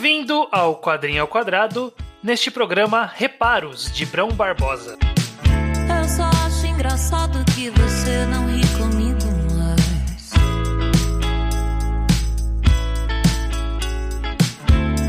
Bem-vindo ao Quadrinho ao Quadrado, neste programa Reparos de Brão Barbosa. Eu só acho engraçado que você não ri comigo mais.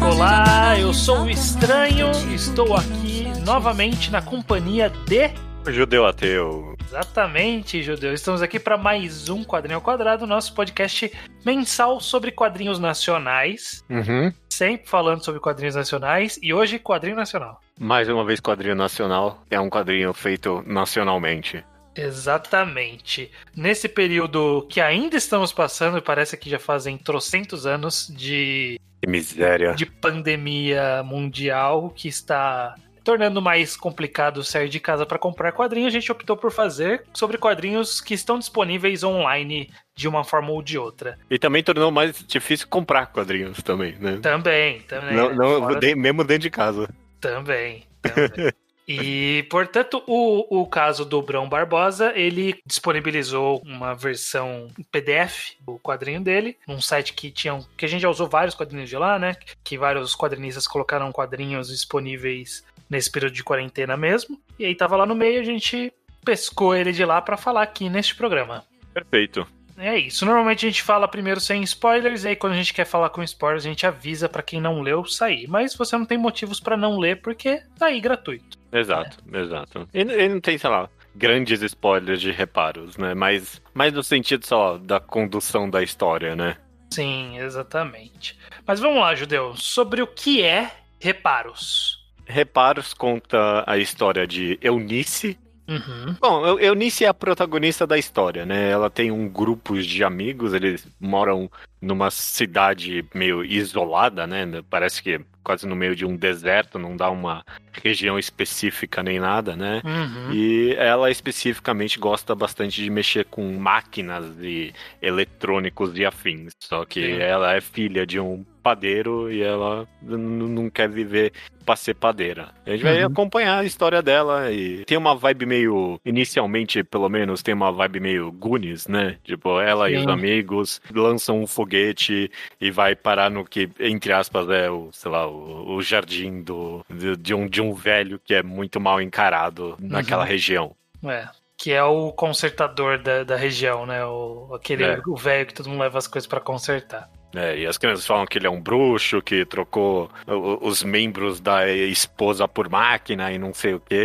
Olá, eu sou o Estranho, estou aqui novamente na companhia de. Judeu ateu. Exatamente, Judeu. Estamos aqui para mais um Quadrinho ao Quadrado, nosso podcast mensal sobre quadrinhos nacionais. Uhum. Sempre falando sobre quadrinhos nacionais e hoje quadrinho nacional. Mais uma vez, quadrinho nacional. É um quadrinho feito nacionalmente. Exatamente. Nesse período que ainda estamos passando, parece que já fazem trocentos anos de, Que miséria. de pandemia mundial que está tornando mais complicado sair de casa para comprar quadrinhos, a gente optou por fazer sobre quadrinhos que estão disponíveis online de uma forma ou de outra. E também tornou mais difícil comprar quadrinhos também, né? Também, também. não, não, Fora- de- mesmo dentro de casa. Também, também. E, portanto, o, o caso do Brão Barbosa, ele disponibilizou uma versão PDF do quadrinho dele, num site que tinham. que a gente já usou vários quadrinhos de lá, né? Que vários quadrinistas colocaram quadrinhos disponíveis nesse período de quarentena mesmo. E aí tava lá no meio, a gente pescou ele de lá pra falar aqui neste programa. Perfeito. É isso. Normalmente a gente fala primeiro sem spoilers, e aí quando a gente quer falar com spoilers, a gente avisa pra quem não leu sair. Mas você não tem motivos pra não ler porque tá aí gratuito. Exato, exato. E ele não tem, sei lá, grandes spoilers de reparos, né? Mas mais no sentido só da condução da história, né? Sim, exatamente. Mas vamos lá, Judeu. Sobre o que é reparos. Reparos conta a história de Eunice. Uhum. Bom, Eu- Eunice é a protagonista da história, né? Ela tem um grupo de amigos, eles moram numa cidade meio isolada, né? Parece que quase no meio de um deserto, não dá uma região específica nem nada, né? Uhum. E ela especificamente gosta bastante de mexer com máquinas e eletrônicos e afins. Só que Sim. ela é filha de um padeiro e ela não quer viver pra ser padeira. A gente vai Uhum. acompanhar a história dela e tem uma vibe meio, inicialmente pelo menos, tem uma vibe meio Goonies, né? Tipo, ela e Sim. os amigos lançam um foguete e vai parar no que, entre aspas, é o, sei lá, o, o jardim do, de, de um, de um velho que é muito mal encarado naquela Uhum. região. É. Que é o consertador da, da região, né? O, aquele É. o velho que todo mundo leva as coisas pra consertar. É, e as crianças falam que ele é um bruxo, que trocou os membros da esposa por máquina e não sei o que.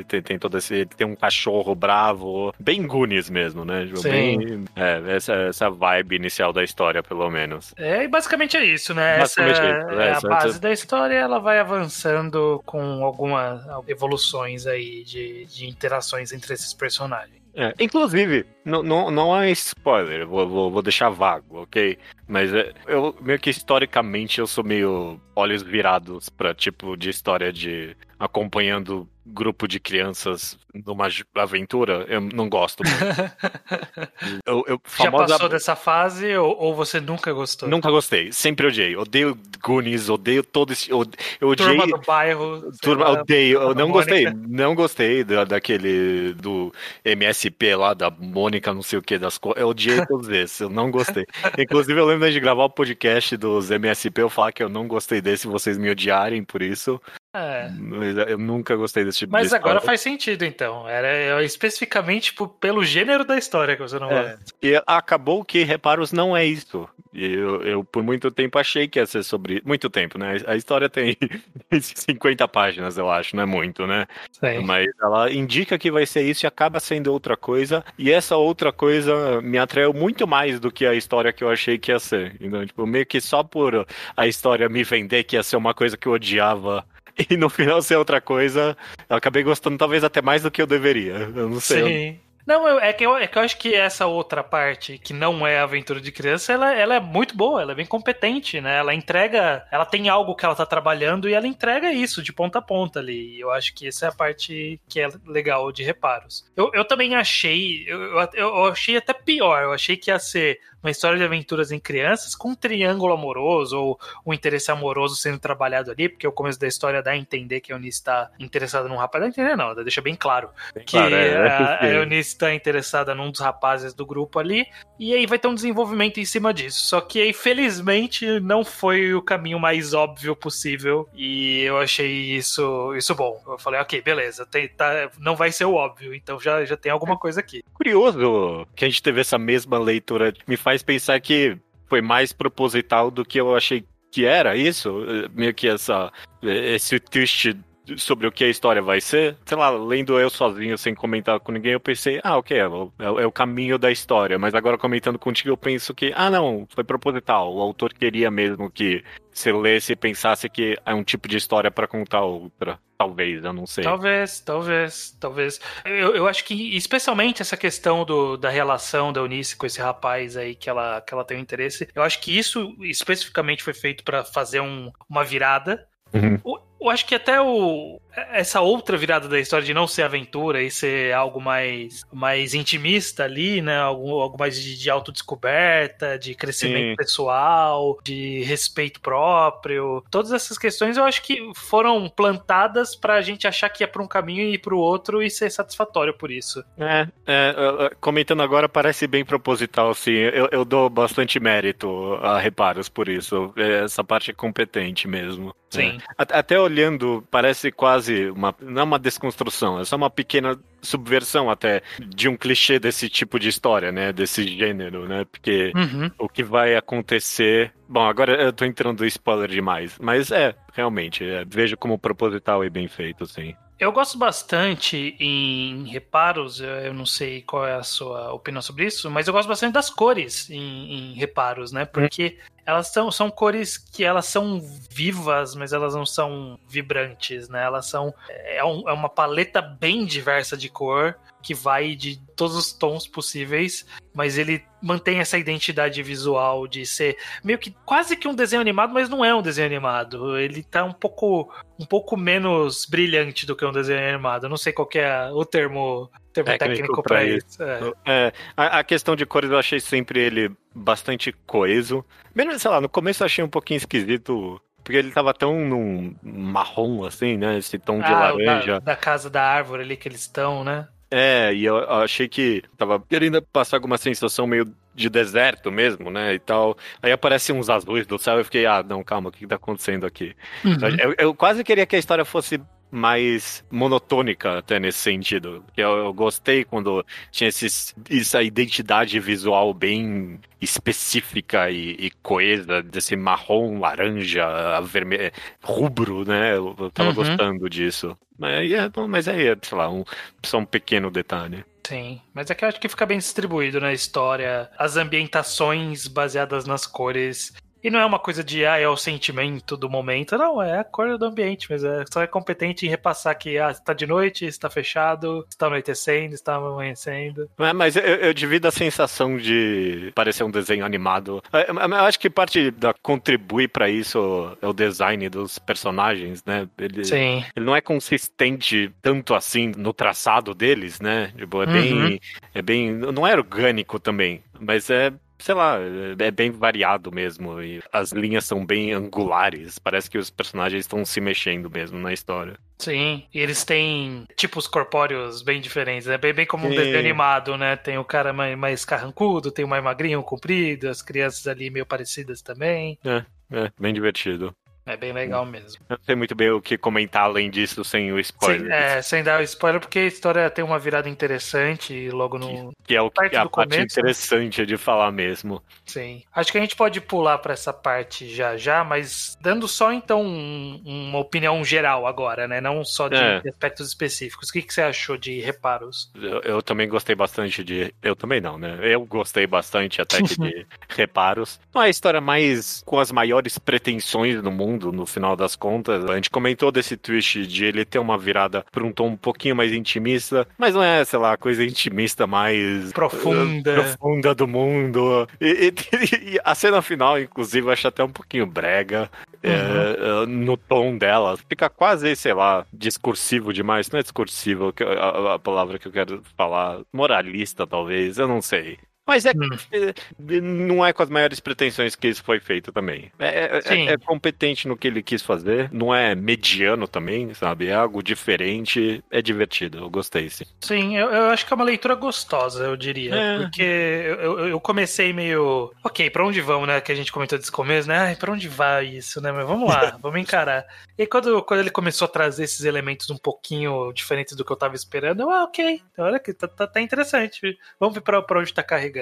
E tem, tem todo esse. Ele tem um cachorro bravo, bem Goonies mesmo, né? Sim. Bem, é, essa, essa vibe inicial da história, pelo menos. É, e basicamente é isso, né? Essa Basicamente é, é isso, é é, a essa- base essa- da história, ela vai avançando com algumas evoluções aí de, de interações entre esses personagens. É, inclusive, não, não, não é spoiler, vou, vou, vou deixar vago, ok? Mas é, eu meio que historicamente eu sou meio olhos virados pra tipo de história de acompanhando grupo de crianças numa aventura, eu não gosto muito. Eu, eu, Já famosa- passou dessa fase ou, ou você nunca gostou? Nunca gostei, sempre odiei. Odeio Goonies, odeio todo esse. Eu, eu odiei. Turma do bairro. Turma, lá, odeio, eu não Mônica. gostei, não gostei da, daquele do MSP lá, da Mônica, não sei o que, das coisas. Eu odiei todos esses, eu não gostei. Inclusive, eu lembro de gravar o podcast dos MSP, eu falar que eu não gostei desse, vocês me odiarem por isso. É. Mas eu nunca gostei desse tipo Mas de agora história. faz sentido, então. Era é, especificamente por- pelo gênero da história que você não É. gosta. E acabou que Reparos não é isso. Eu, eu, por muito tempo, achei que ia ser sobre. Muito tempo, né? A história tem 50 páginas, eu acho, não é muito, né? Sei. Mas ela indica que vai ser isso e acaba sendo outra coisa. E essa outra coisa me atraiu muito mais do que a história que eu achei que ia ser. Então, tipo, meio que só por a história me vender que ia ser uma coisa que eu odiava. E no final ser outra coisa, eu acabei gostando talvez até mais do que eu deveria. Eu não sei. Sim. Não, eu- é que, eu, é que eu acho que essa outra parte, que não é aventura de criança, ela, ela é muito boa, ela é bem competente, né? Ela entrega, ela tem algo que ela tá trabalhando e ela entrega isso de ponta a ponta ali. E Eu acho que essa é a parte que é legal de reparos. Eu, eu também achei, eu, eu achei até pior, eu achei que ia ser uma história de aventuras em crianças com um triângulo amoroso ou um interesse amoroso sendo trabalhado ali, porque o começo da história dá a entender que a Eunice está interessada num rapaz. Dá a entender não, deixa bem claro que Claro, é, a, a é. Eunice está interessada num dos rapazes do grupo ali, e aí vai ter um desenvolvimento em cima disso. Só que aí, felizmente, não foi o caminho mais óbvio possível, e eu achei isso, isso bom. Eu falei, ok, beleza, tem, tá, não vai ser o óbvio, então já, já tem alguma coisa aqui. Curioso que a gente teve essa mesma leitura, me faz pensar que foi mais proposital do que eu achei que era isso, meio que essa esse twist sobre o que a história vai ser, sei lá, lendo eu sozinho sem comentar com ninguém, eu pensei, ah, ok, é, é, é, o caminho da história. Mas agora comentando contigo, eu penso que, ah, não, foi proposital. O autor queria mesmo que você lesse e pensasse que é um tipo de história para contar outra. Talvez, eu não sei. Talvez, talvez, talvez. Eu, eu acho que, especialmente essa questão do, da relação da Eunice com esse rapaz aí que ela, que ela tem um interesse, eu acho que isso especificamente foi feito para fazer um, uma virada. Uhum. Eu acho que até o, essa outra virada da história de não ser aventura e ser algo mais, mais intimista ali, né? Algo, algo mais de, de autodescoberta, de crescimento Sim. pessoal, de respeito próprio. Todas essas questões eu acho que foram plantadas pra gente achar que ia pra um caminho e ir pro outro e ser satisfatório por isso. É, é comentando agora parece bem proposital, sim. Eu, eu dou bastante mérito a reparos por isso. Essa parte é competente mesmo. Sim. É. Até olhando, parece quase quase uma. Não é uma desconstrução, é só uma pequena subversão até de um clichê desse tipo de história, né? Desse gênero, né? Porque uhum. o que vai acontecer. Bom, agora eu tô entrando spoiler demais, mas é, realmente, é, vejo como proposital e bem feito, sim. Eu gosto bastante em reparos, eu não sei qual é a sua opinião sobre isso, mas eu gosto bastante das cores em, em reparos, né? Porque elas são, são cores que elas são vivas, mas elas não são vibrantes, né? Elas são. É, um, é uma paleta bem diversa de cor que vai de todos os tons possíveis, mas ele mantém essa identidade visual de ser meio que quase que um desenho animado, mas não é um desenho animado. Ele tá um pouco um pouco menos brilhante do que um desenho animado. Eu não sei qual é o termo termo técnico, técnico para isso. isso. É. É, a, a, questão de cores eu achei sempre ele bastante coeso. Menos, sei lá, no começo eu achei um pouquinho esquisito porque ele tava tão num marrom, assim, né? Esse tom de ah, laranja. Da, da, casa da árvore ali que eles estão, né? É, e eu achei que tava querendo passar alguma sensação meio de deserto mesmo, né, e tal. Aí aparecem uns azuis do céu e eu fiquei, ah, não, calma, o que, que tá acontecendo aqui? Uhum. Eu, eu, quase queria que a história fosse mais monotônica até nesse sentido. Eu, eu gostei quando tinha esses, essa identidade visual bem específica e, e coesa, desse marrom, laranja, vermelho, rubro, né? Eu, eu tava uhum. gostando disso. Mas é, mas é, sei lá, um, só um pequeno detalhe. Sim, mas é que eu acho que fica bem distribuído na história. As ambientações baseadas nas cores e não é uma coisa de, ah, é o sentimento do momento. Não, é a cor do ambiente, mas é, só é competente em repassar que, ah, está de noite, está fechado, está anoitecendo, está amanhecendo. É, mas eu, eu, divido a sensação de parecer um desenho animado. É, eu, eu acho que parte da contribui para isso é o design dos personagens, né? Ele, Sim. Ele não é consistente tanto assim no traçado deles, né? Tipo, é uhum. bem. É bem. Não é orgânico também, mas é sei lá, é bem variado mesmo. E as linhas são bem angulares. Parece que os personagens estão se mexendo mesmo na história. Sim, e eles têm tipos corpóreos bem diferentes, é né? bem, bem como um desenho animado, né? Tem o cara mais, mais carrancudo, tem o mais magrinho, comprido, as crianças ali meio parecidas também. É, é, bem divertido. É bem legal mesmo. Eu não sei muito bem o que comentar além disso sem o spoiler. Sem, é, sem dar o spoiler, porque a história tem uma virada interessante logo no. Que, que é o que é a parte começo. interessante de falar mesmo. Sim. Acho que a gente pode pular para essa parte já já, mas dando só então um, uma opinião geral agora, né? Não só de é. aspectos específicos. O que, que você achou de reparos? Eu, eu, também gostei bastante de. Eu também não, né? Eu gostei bastante até que de reparos. Não é a história mais com as maiores pretensões do mundo mundo, no final das contas. A gente comentou desse twist de ele ter uma virada para um tom um pouquinho mais intimista, mas não é, sei lá, a coisa intimista mais profunda, profunda do mundo. E, e, e a cena final, inclusive, eu acho até um pouquinho brega. É, uhum. É, no tom dela. Fica quase, sei lá, discursivo demais. Não é discursivo a, a, a palavra que eu quero falar. Moralista, talvez. Eu não sei. Mas é, Hum. é, não é com as maiores pretensões que isso foi feito também. É, é- é- é competente no que ele quis fazer, não é mediano também, sabe? É algo diferente, é divertido, eu gostei sim. Sim, eu, eu acho que é uma leitura gostosa, eu diria. É. Porque eu, eu- comecei meio. Ok, pra onde vamos, né? Que a gente comentou desse começo, né? Ai, pra onde vai isso, né? Mas vamos lá, vamos encarar. E quando, quando ele começou a trazer esses elementos um pouquinho diferentes do que eu tava esperando, eu, ah, ok, olha que tá, tá, tá interessante. Vamos ver pra, pra onde tá carregando.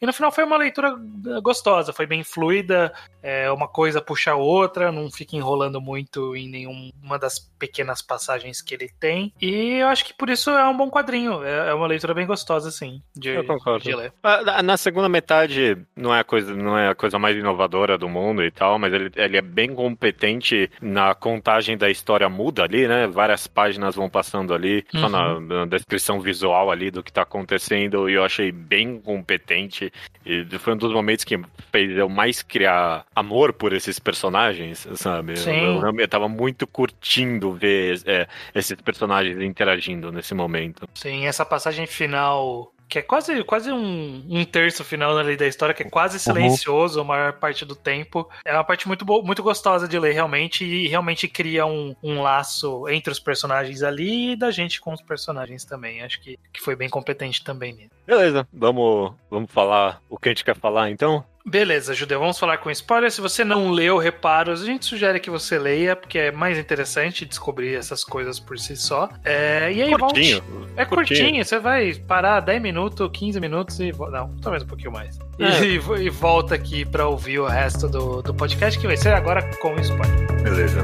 E no final foi uma leitura eh, gostosa, foi bem fluida, é, uma coisa puxa a outra, não fica enrolando muito em nenhuma das pequenas passagens que ele tem. E eu acho que por isso é um bom quadrinho. É, é uma leitura bem gostosa, assim, de, Eu concordo. de ler. Ah, Na segunda metade não é a coisa, não é a coisa mais inovadora do mundo e tal, mas ele, ele é bem competente na contagem da história muda ali, né? Várias páginas vão passando ali, só Uhum. na, na descrição visual ali do que tá acontecendo, e eu achei bem competente. E foi um dos momentos que fez eu mais criar amor por esses personagens, sabe? Eu- Sim. Eu, eu tava muito curtindo ver é, esses personagens interagindo nesse momento. Sim, essa passagem final. Que é quase, quase um, um terço final ali da história, que é quase silencioso a maior parte do tempo. É uma parte muito, muito gostosa de ler, realmente, e realmente cria um, um laço entre os personagens ali e da gente com os personagens também. Acho que, que foi bem competente também nisso. Beleza, vamos, vamos falar o que a gente quer falar então? Beleza, Judeu, vamos falar com spoiler. Se você não leu Reparos, a gente sugere que você leia, porque é mais interessante descobrir essas coisas por si só. É, e aí, Curtinho. volte. É curtinho, você vai parar 10 minutos, 15 minutos e. Não, talvez um pouquinho mais. E, É. e- e volta aqui pra ouvir o resto do, do podcast, que vai ser agora com spoiler. Beleza.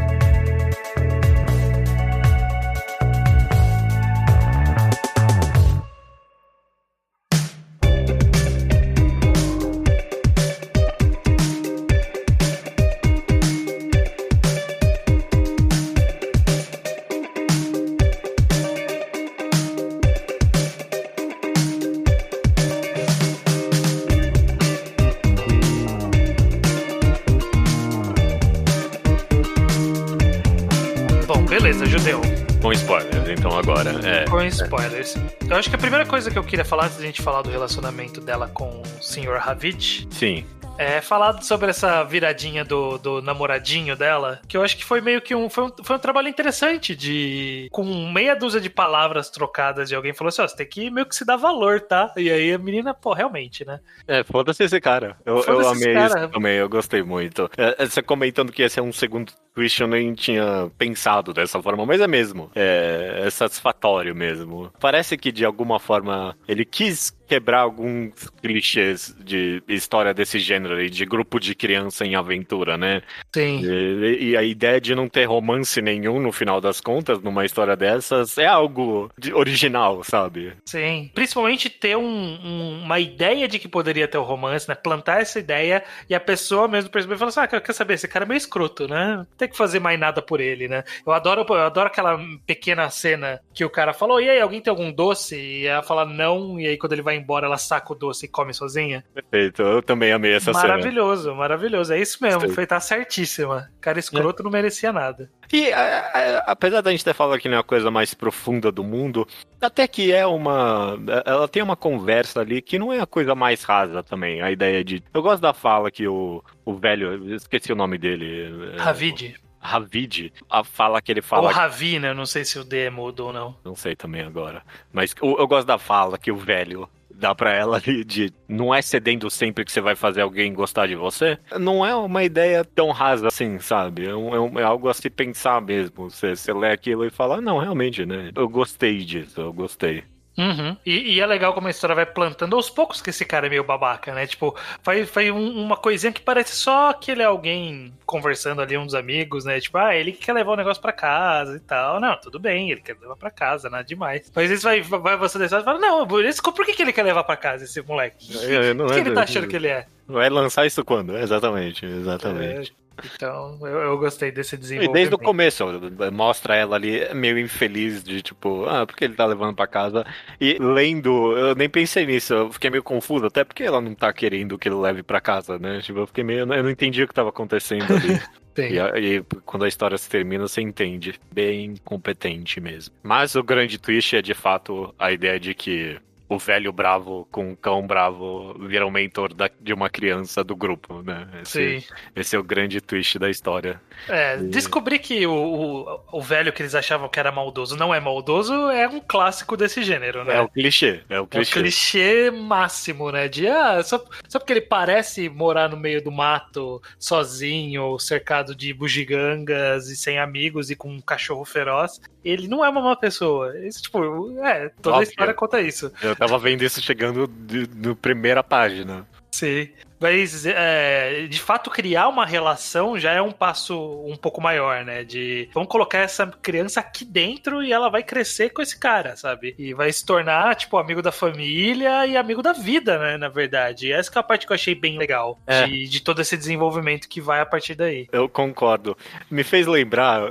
Spoilers. Eu acho que a primeira coisa que eu queria falar antes da gente falar do relacionamento dela com o Sr. Ravid Sim. É, falar sobre essa viradinha do, do namoradinho dela, que eu acho que foi meio que um. Foi um, foi um trabalho interessante de. Com meia dúzia de palavras trocadas de alguém falou assim: ó, você tem que meio que se dar valor, tá? E aí a menina, pô, realmente, né? É, foda-se esse cara. Eu, eu amei cara. isso também, eu gostei muito. É, você comentando que esse é um segundo twist, eu nem tinha pensado dessa forma, mas é mesmo. É, é satisfatório mesmo. Parece que de alguma forma ele quis quebrar alguns clichês de história desse gênero aí, de grupo de criança em aventura, né? Sim. E, e a ideia de não ter romance nenhum no final das contas, numa história dessas, é algo de- original, sabe? Sim. Principalmente ter um- um- uma ideia de que poderia ter o romance, né? Plantar essa ideia e a pessoa mesmo perceber e falar assim: ah, quer saber, esse cara é meio escroto, né? Não tem que fazer mais nada por ele, né? Eu adoro, eu adoro aquela pequena cena que o cara falou: e aí, alguém tem algum doce? E ela fala não, e aí quando ele vai embora, ela saca o doce e come sozinha. Perfeito, eu também amei essa cena. maravilhoso, maravilhoso. É isso mesmo, foi tá certíssima. Cara escroto não merecia nada. E a- a- apesar da gente ter falado que não é a coisa mais profunda do mundo, até que é uma. Ela tem uma conversa ali que não é a coisa mais rasa também. A ideia de. Eu gosto da fala que o, o velho. Esqueci o nome dele. é, Ravid. Ravid. A fala que ele Ou fala. Ravi, né? Não sei se o D mudou ou não. Não sei também agora. Mas eu, eu gosto da fala que o velho dá pra ela ali de não é cedendo sempre que você vai fazer alguém gostar de você. Não é uma ideia tão rasa assim, sabe? É, um- é é algo a se pensar mesmo. Você, você lê aquilo e fala, ah, não, realmente, né? Eu gostei disso, eu gostei. Uhum. E, e é legal como a história vai plantando aos poucos que esse cara é meio babaca, né? Tipo, faz, faz um- uma coisinha que parece só que ele é alguém conversando ali, dos amigos, né? Tipo, ah, ele que quer levar o negócio pra casa e tal. Não, tudo bem, ele quer levar pra casa, nada demais. Mas vezes vai, vai você história e fala, não, por, isso, por que, que ele quer levar pra casa esse moleque? É, O que é ele tá do- achando que ele é? Vai lançar isso quando? Exatamente, exatamente. É, então, eu, eu gostei desse E desenvolvimento. desde o começo, mostra ela ali meio infeliz de tipo, ah, por que ele tá levando pra casa? E lendo, eu nem pensei nisso, eu fiquei meio confuso, até porque ela não tá querendo que ele leve pra casa, né? Tipo, eu fiquei meio, eu não entendi o que tava acontecendo ali. E, e quando a história se termina, você entende. Bem competente mesmo. Mas o grande twist é de fato a ideia de que o velho bravo com o cão bravo vira o mentor da, de uma criança do grupo, né? Esse, Sim. esse é o grande twist da história. É, descobrir que o, o, o velho que eles achavam que era maldoso não é maldoso é um clássico desse gênero, né? É o clichê, é o É o clichê. clichê máximo, né? De ah, só, só porque ele parece morar no meio do mato, sozinho, cercado de bugigangas e sem amigos e com um cachorro feroz, ele não é uma má pessoa. Isso, tipo, é, toda a Óbvio. história conta isso. Eu tava vendo isso chegando de- no primeira página. Sim. Mas, é, de fato, criar uma relação já é um passo um pouco maior, né? De vamos colocar essa criança aqui dentro e ela vai crescer com esse cara, sabe? E vai se tornar, tipo, amigo da família e amigo da vida, né? Na verdade. E essa que é a parte que eu achei bem legal É. de, de todo esse desenvolvimento que vai a partir daí. Eu concordo. Me fez lembrar,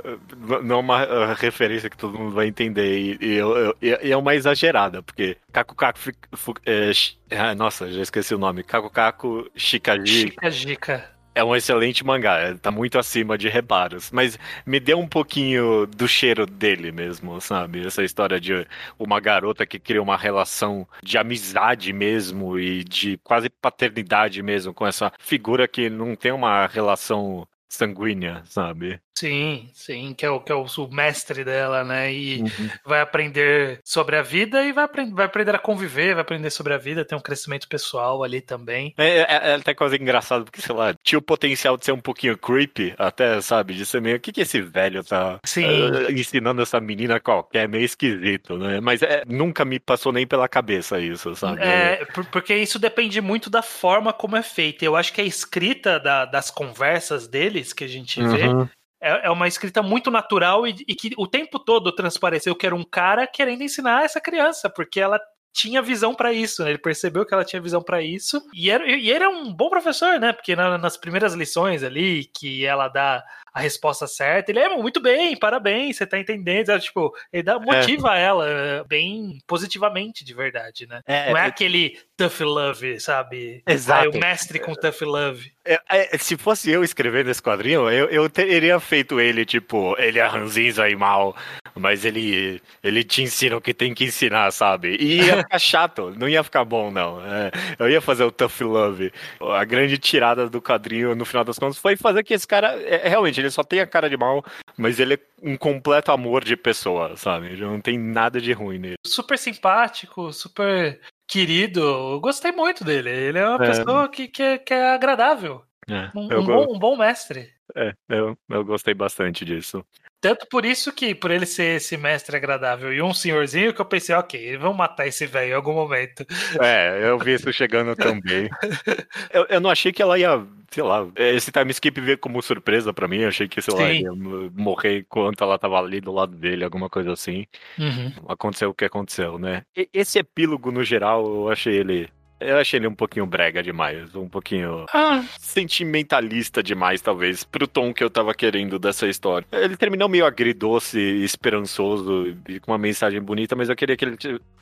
não é uma eh, referência que todo mundo vai entender, e, e eu- eu- e é uma exagerada, porque Eh, Shi- ah, nossa, já esqueci o nome. Kaku Kaku Shikaji Chica dica. é um excelente mangá, eh, tá muito acima de reparos, mas me deu um pouquinho do cheiro dele mesmo, sabe? Essa história de uma garota que cria uma relação de amizade mesmo e de quase paternidade mesmo com essa figura que não tem uma relação sanguínea, sabe? Sim, sim, que é o que é o, o mestre dela, né? E vai aprender sobre a vida e vai, aprend vai aprender a conviver, vai aprender sobre a vida, tem um crescimento pessoal ali também. É, é, é até quase engraçado, porque, sei lá, tinha o potencial de ser um pouquinho creepy, até, sabe? De ser meio, o que que esse velho tá Sim. eh, ensinando essa menina qualquer? É meio esquisito, né? Mas é, nunca me passou nem pela cabeça isso, sabe? É, por- porque isso depende muito da forma como é feita. Eu acho que a escrita da- das conversas deles que a gente vê Uhum. é, é uma escrita muito natural e, e que o tempo todo transpareceu que era um cara querendo ensinar essa criança, porque ela tinha visão pra isso, né? Ele percebeu que ela tinha visão pra isso e, era, e ele é um bom professor, né? Porque na- nas primeiras lições ali que ela dá a resposta certa, ele é muito bem, parabéns, você tá entendendo, sabe? tipo, ele dá, motiva ela eh, bem positivamente, de verdade, né? É, Não é é- aquele tough love, sabe? Exato. Ah, o mestre com tough love. É, é, se fosse eu escrevendo esse quadrinho, eu, eu teria feito ele, tipo, ele é ranzinza e mal, mas ele, ele te ensina o que tem que ensinar, sabe? E ia ficar chato, não ia ficar bom, não. É, eu ia fazer o Tough Love. A grande tirada do quadrinho, no final das contas, foi fazer que esse cara, é, realmente, ele só tem a cara de mal, mas ele é um completo amor de pessoa, sabe? Ele não tem nada de ruim nele. Super simpático, super querido. Eu gostei muito dele. Ele é uma É. pessoa que, que, é, que é agradável. É, Um, um go- bom, um bom mestre. é, eu, eu gostei bastante disso. Tanto por isso que, por ele ser esse mestre agradável e um senhorzinho, que eu pensei, ok, vamos matar esse velho em algum momento. É, eu vi isso chegando também. Eu, eu não achei que ela ia, sei lá, esse time skip veio como surpresa pra mim. Eu achei que, sei lá, Sim. ia morrer enquanto ela tava ali do lado dele, alguma coisa assim. Aconteceu o que aconteceu, né? E- esse epílogo, no geral, eu achei ele. Eu achei ele um pouquinho brega demais, um pouquinho Ah, sentimentalista demais, talvez, pro tom que eu tava querendo dessa história. Ele terminou meio agridoce, esperançoso e com uma mensagem bonita, mas eu queria que ele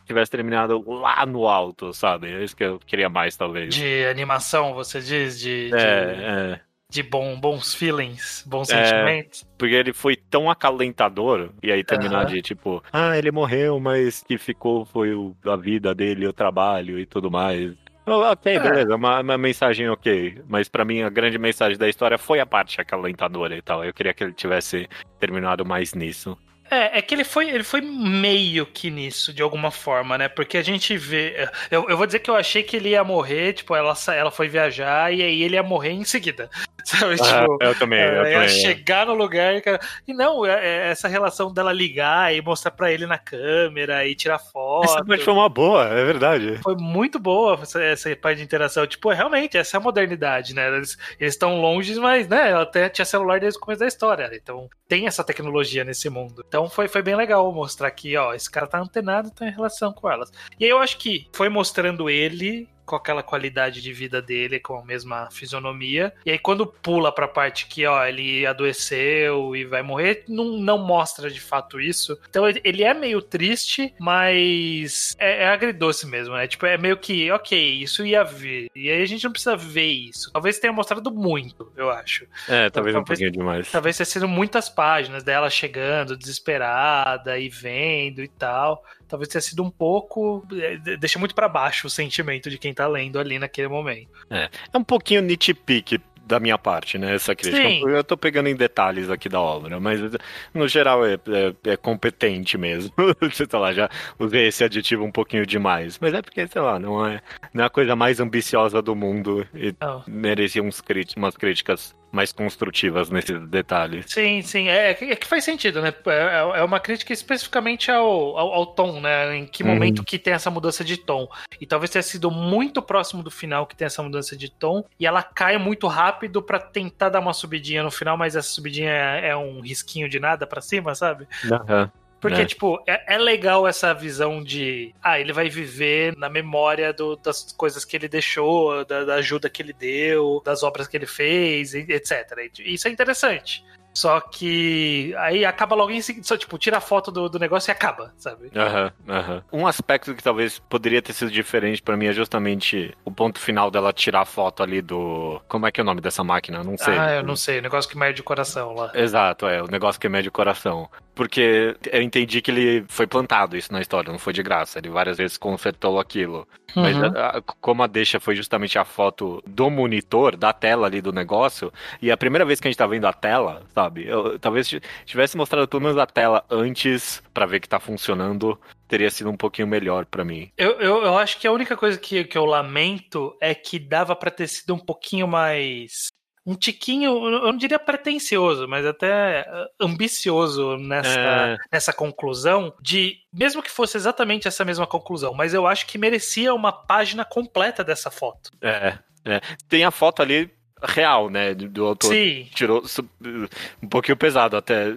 tivesse terminado lá no alto, sabe? É isso que eu queria mais, talvez. de animação, você diz? De, de, É, é. De bom, bons feelings, bons É. sentimentos. Porque ele foi tão acalentador, e aí terminar Aham. de tipo, ah, ele morreu, mas que ficou foi o, a vida dele, o trabalho e tudo mais. Ok, É. beleza, uma, uma mensagem ok. Mas pra mim a grande mensagem da história foi a parte acalentadora e tal. Eu queria que ele tivesse terminado mais nisso. É, é que ele foi, ele foi meio que nisso, de alguma forma, né? Porque a gente vê. Eu, eu vou dizer que eu achei que ele ia morrer, tipo, ela, ela foi viajar e aí ele ia morrer em seguida. Sabe? Tipo, Ah, eu também, eu ela ia também. chegar no lugar. e cara- E não, é- é essa relação dela ligar e mostrar pra ele na câmera e tirar foto. Essa parte foi uma boa, é verdade. Foi muito boa essa, essa parte de interação. Tipo, realmente, essa é a modernidade, né? Eles eles estão longe, mas, né, ela até tinha celular desde o começo da história. Então, tem essa tecnologia nesse mundo. Então, foi, foi bem legal mostrar que, ó, esse cara tá antenado, tá em relação com elas. E aí eu acho que foi mostrando ele com aquela qualidade de vida dele, com a mesma fisionomia. E aí quando pula pra parte que, ó, ele adoeceu e vai morrer, não, não mostra de fato isso. Então ele é meio triste, mas é, é agridoce mesmo, né? Tipo, é meio que, ok, isso ia vir. E aí a gente não precisa ver isso. Talvez tenha mostrado muito, eu acho. É, talvez, talvez um pouquinho demais. Talvez tenha sido muitas páginas dela chegando, desesperada e vendo e tal talvez tenha sido um pouco. É, deixa muito para baixo o sentimento de quem tá lendo ali naquele momento. É, é um pouquinho nitpick da minha parte, né? Essa crítica. Sim. Eu tô pegando em detalhes aqui da obra, mas no geral é, é, é competente mesmo. sei lá, já usei esse aditivo um pouquinho demais. Mas é porque, sei lá, não é, não é a coisa mais ambiciosa do mundo e merecia uns umas críticas mais construtivas nesses detalhes. Sim, sim. É, é, é que faz sentido, né? É, é uma crítica especificamente ao, ao, ao, tom, né? Em que momento uhum. que tem essa mudança de tom. E talvez tenha sido muito próximo do final que tem essa mudança de tom. E ela cai muito rápido para tentar dar uma subidinha no final, mas essa subidinha é, é um risquinho de nada para cima, sabe? Uhum. Porque, é. tipo, é, é, legal essa visão de. Ah, ele vai viver na memória do, das coisas que ele deixou, da, da, ajuda que ele deu, das obras que ele fez, etc. Isso é interessante. Só que aí acaba logo em seguida, só tipo, tira a foto do, do negócio e acaba, sabe? Aham, uhum, aham. Uhum. Um aspecto que talvez poderia ter sido diferente para mim é justamente o ponto final dela tirar a foto ali do. Como é que é o nome dessa máquina? Não sei. Ah, eu não sei. O negócio que mede o coração lá. Exato, é. O negócio que mede o coração. Porque eu entendi que ele foi plantado isso na história, não foi de graça. Ele várias vezes consertou aquilo. Uhum. Mas a, a, como a deixa foi justamente a foto do monitor, da tela ali do negócio, e a primeira vez que a gente tá vendo a tela, sabe? Eu, talvez tivesse mostrado pelo menos a tela antes para ver que tá funcionando, teria sido um pouquinho melhor para mim. Eu, eu, eu, acho que a única coisa que, que eu lamento é que dava para ter sido um pouquinho mais um tiquinho, eu não diria pretencioso, mas até eh, ambicioso nessa, é. nessa conclusão de, mesmo que fosse exatamente essa mesma conclusão, mas eu acho que merecia uma página completa dessa foto. É, é. Tem a foto ali real, né? Do autor. Sim. Tirou um pouquinho pesado até.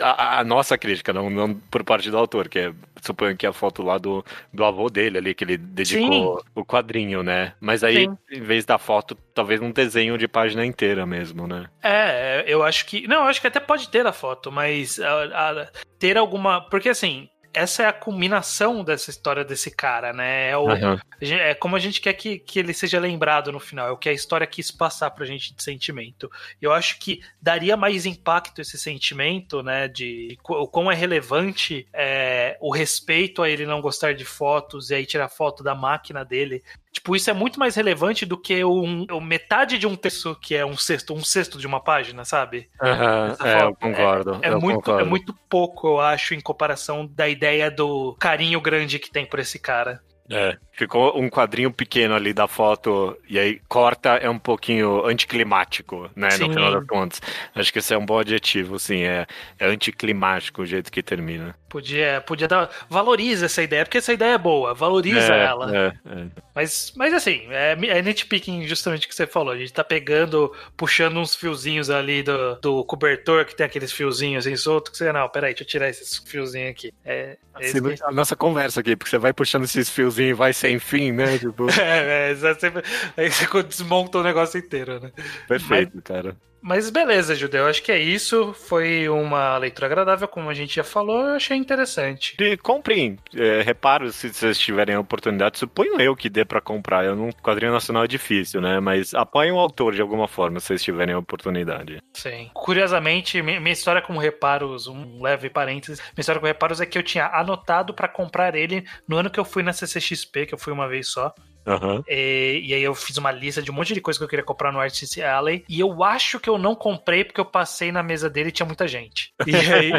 A, a, nossa crítica, não, não por parte do autor, que é, suponho que é a foto lá do, do avô dele ali, que ele dedicou Sim. o quadrinho, né? Mas aí, Sim. em vez da foto, talvez um desenho de página inteira mesmo, né? É, eu acho que. Não, eu acho que até pode ter a foto, mas a, a, ter alguma. Porque assim, essa é a culminação dessa história desse cara, né? É, o, uhum. é como a gente quer que, que ele seja lembrado no final, é o que a história quis passar pra gente de sentimento. Eu acho que daria mais impacto esse sentimento, né? De o quão é relevante é, o respeito a ele não gostar de fotos e aí tirar foto da máquina dele Tipo, isso é muito mais relevante do que um, metade de um texto que é um sexto, um sexto de uma página, sabe? Uhum, é, eu concordo. É, é eu muito, concordo. é muito pouco, eu acho, em comparação da ideia do carinho grande que tem por esse cara. É, ficou um quadrinho pequeno ali da foto e aí corta é um pouquinho anticlimático, né, sim. no final das contas. Acho que esse é um bom adjetivo, sim, é, é anticlimático o jeito que termina. Podia, podia dar, valoriza essa ideia, porque essa ideia é boa, valoriza é, ela. É, é. Mas, mas assim, é, é nitpicking justamente o que você falou, a gente tá pegando, puxando uns fiozinhos ali do, do cobertor, que tem aqueles fiozinhos assim soltos, que você, não, peraí, deixa eu tirar esses fiozinhos aqui. É, assim, a nossa conversa aqui, porque você vai puxando esses vai sem fim, né? Tipo... é, é, você, aí você desmonta o negócio inteiro, né? Perfeito, Mas... cara. Mas beleza, Judeu, acho que é isso. Foi uma leitura agradável, como a gente já falou, eu achei interessante. E comprem, é, reparo se vocês tiverem a oportunidade, suponho eu que dê para comprar. Eu não, quadrinho nacional é difícil, né? Mas apoiem o autor de alguma forma, se vocês tiverem a oportunidade. Sim. Curiosamente, minha história com reparos, um leve parênteses, minha história com reparos é que eu tinha anotado para comprar ele no ano que eu fui na CCXP, que eu fui uma vez só. Uhum. E, e, aí eu fiz uma lista de um monte de coisa que eu queria comprar no Artist Alley. E eu acho que eu não comprei porque eu passei na mesa dele e tinha muita gente. E aí,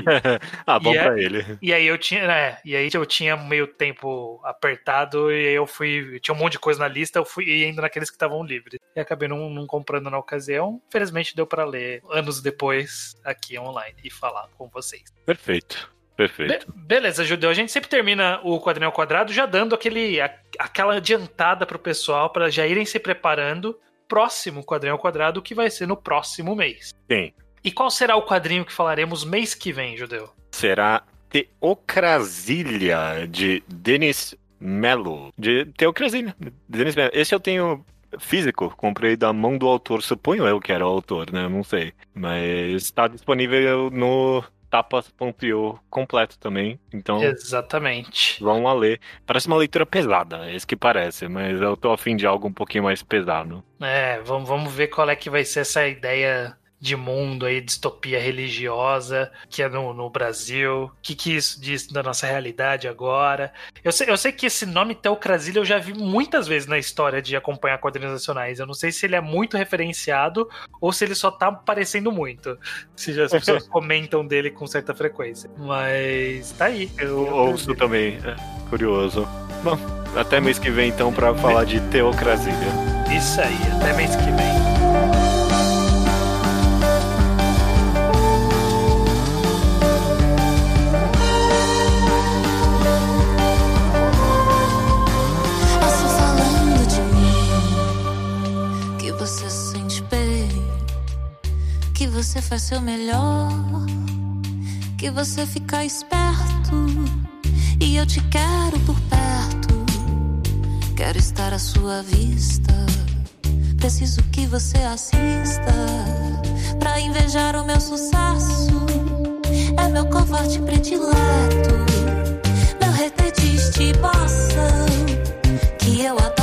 ah, bom pra ele. E aí eu tinha, né? E aí eu tinha meio tempo apertado e aí eu fui. Tinha um monte de coisa na lista, eu fui indo naqueles que estavam livres. E acabei não, não comprando na ocasião. Felizmente deu para ler anos depois aqui online e falar com vocês. Perfeito. Perfeito. Be beleza, Judeu. A gente sempre termina o quadrinho ao quadrado já dando aquele, a, aquela adiantada pro pessoal para já irem se preparando. Próximo quadrinho ao quadrado, que vai ser no próximo mês. Sim. E qual será o quadrinho que falaremos mês que vem, Judeu? Será Teocrasilha, de Denis Melo, de Teocrasia. Denis Melo. Esse eu tenho físico, comprei da mão do autor, suponho eu que era o autor, né? Não sei. Mas está disponível no tapas.io completo também. Então. Exatamente. Vão lá ler. Parece uma leitura pesada, é isso que parece, mas eu tô afim de algo um pouquinho mais pesado. É, vamos, vamos ver qual é que vai ser essa ideia de mundo aí, distopia religiosa, que é no, no Brasil. O que, que isso diz da nossa realidade agora? Eu sei, eu sei que esse nome Teocrasilha eu já vi muitas vezes na história de acompanhar quadrinhos nacionais. Eu não sei se ele é muito referenciado ou se ele só tá aparecendo muito. Se as pessoas comentam dele com certa frequência. Mas tá aí. Eu ouço também, é curioso. Bom, até mês que vem então para falar de Teocrasilha. Isso aí, até mês que vem. Você faz seu melhor, que você fica esperto e eu te quero por perto. Quero estar à sua vista. Preciso que você assista pra invejar o meu sucesso. É meu covarde predileto, meu retetiste de bossa que eu adoro